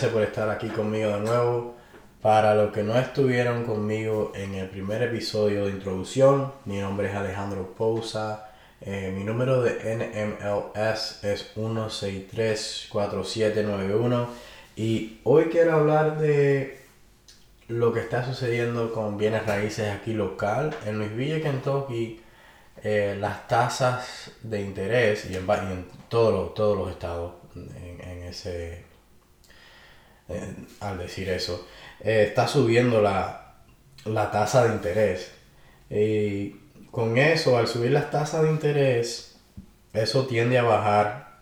Gracias por estar aquí conmigo de nuevo. Para los que no estuvieron conmigo en el primer episodio de introducción, mi nombre es Alejandro Pousa. Eh, mi número de NMLS es 1634791 y hoy quiero hablar de lo que está sucediendo con bienes raíces aquí local. En Louisville, Kentucky, eh, las tasas de interés y en, todos, los, todos los estados en, ese al decir eso eh, está subiendo la, la, tasa de interés y con eso al subir las tasas de interés eso tiende a bajar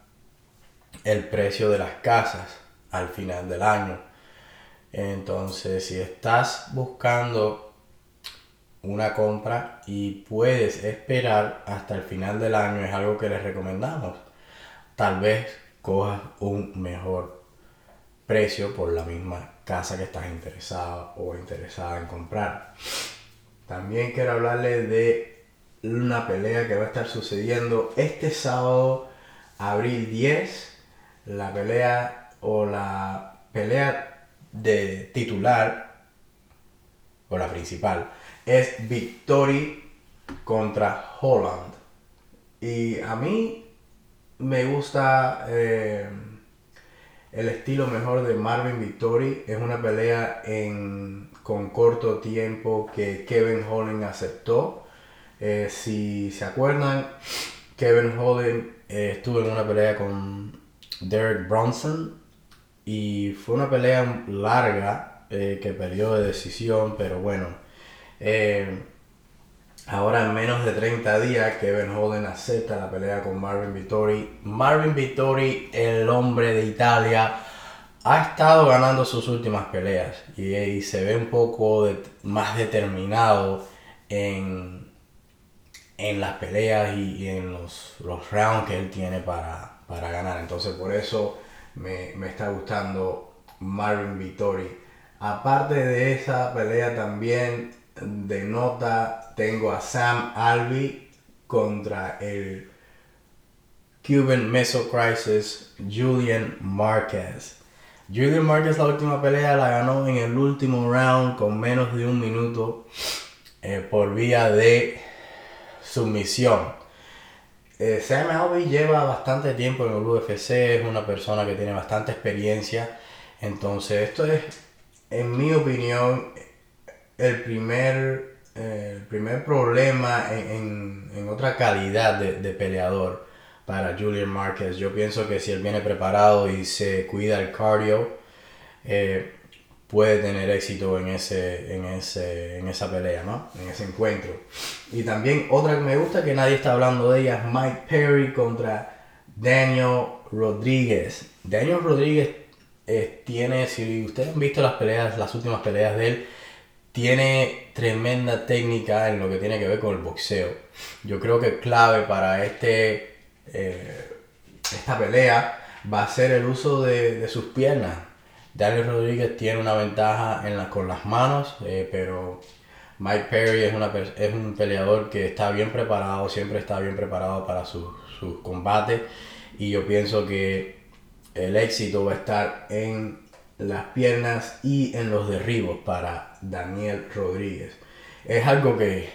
el precio de las casas al final del año entonces si estás buscando una compra y puedes esperar hasta el final del año, es algo que les recomendamos. Tal vez cojas un mejor precio por la misma casa que estás interesado o interesada en comprar. También quiero hablarles de una pelea que va a estar sucediendo este sábado, abril 10, la pelea o la pelea de titular o la principal es Victory contra Holland. Y a mí me gusta eh, el estilo mejor de Marvin Victory. Es una pelea en, con corto tiempo que Kevin Holland aceptó. Eh, si se acuerdan, Kevin Holland eh, estuvo en una pelea con Derek Bronson y fue una pelea larga que perdió de decisión, pero bueno, eh, ahora en menos de 30 días, Kevin Holden acepta la pelea con Marvin Vittori. Marvin Vittori, el hombre de Italia, ha estado ganando sus últimas peleas y, se ve un poco más determinado en, en las peleas y, en los, los, rounds que él tiene para, para ganar. Entonces por eso me, me está gustando Marvin Vittori. Aparte de esa pelea también de nota tengo a Sam Alvey contra el Cuban Missile Crisis Julian Marquez. Julian Marquez la última pelea la ganó en el último round con menos de un minuto eh, por vía de sumisión. Eh, Sam Alvey lleva bastante tiempo en el UFC, es una persona que tiene bastante experiencia. Entonces esto es, en mi opinión, el primer, el primer problema en, en, otra calidad de, de, peleador para Julian Marquez. Yo pienso que si él viene preparado y se cuida el cardio, eh, puede tener éxito en, ese, en, ese, en esa pelea, ¿no? En ese encuentro. Y también otra que me gusta que nadie está hablando de ella es Mike Perry contra Daniel Rodríguez. Daniel Rodríguez eh, tiene, si ustedes han visto las peleas, las últimas peleas de él, tiene tremenda técnica en lo que tiene que ver con el boxeo. Yo creo que clave para este, eh, esta pelea va a ser el uso de, sus piernas. Daniel Rodríguez tiene una ventaja en con las manos, eh, pero Mike Perry es, una, es un peleador que está bien preparado, siempre está bien preparado para sus su combates y yo pienso que el éxito va a estar en las piernas y en los derribos para Daniel Rodríguez. Es algo que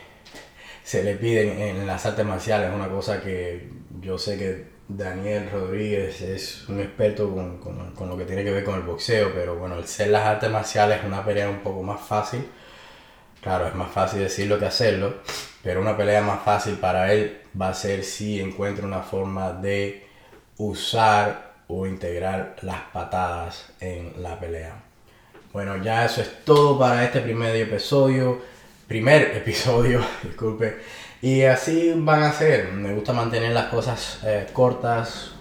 se le pide en las artes marciales, una cosa que yo sé que Daniel Rodríguez es un experto con, con, lo que tiene que ver con el boxeo, pero bueno, el ser las artes marciales es una pelea un poco más fácil. Claro, es más fácil decirlo que hacerlo, pero una pelea más fácil para él va a ser si encuentra una forma de usar o integrar las patadas en la pelea. Bueno, ya eso es todo para este primer episodio. Primer episodio, disculpe. Y así van a ser. Me gusta mantener las cosas eh, cortas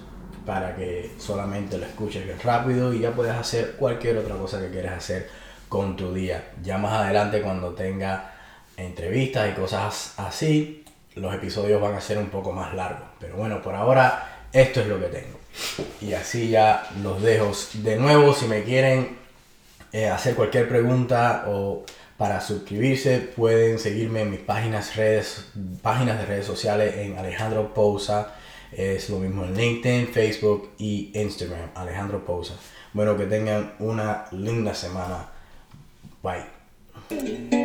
para que solamente lo escuches rápido y ya puedes hacer cualquier otra cosa que quieras hacer con tu día. Ya más adelante cuando tenga entrevistas y cosas así, los episodios van a ser un poco más largos. Pero bueno, por ahora esto es lo que tengo. Y así ya los dejo. De nuevo, si me quieren eh, hacer cualquier pregunta o para suscribirse, pueden seguirme en mis páginas, redes, páginas de redes sociales en Alejandro Pousa. Es lo mismo en LinkedIn, Facebook y Instagram, Alejandro Pousa. Bueno, que tengan una linda semana. Bye.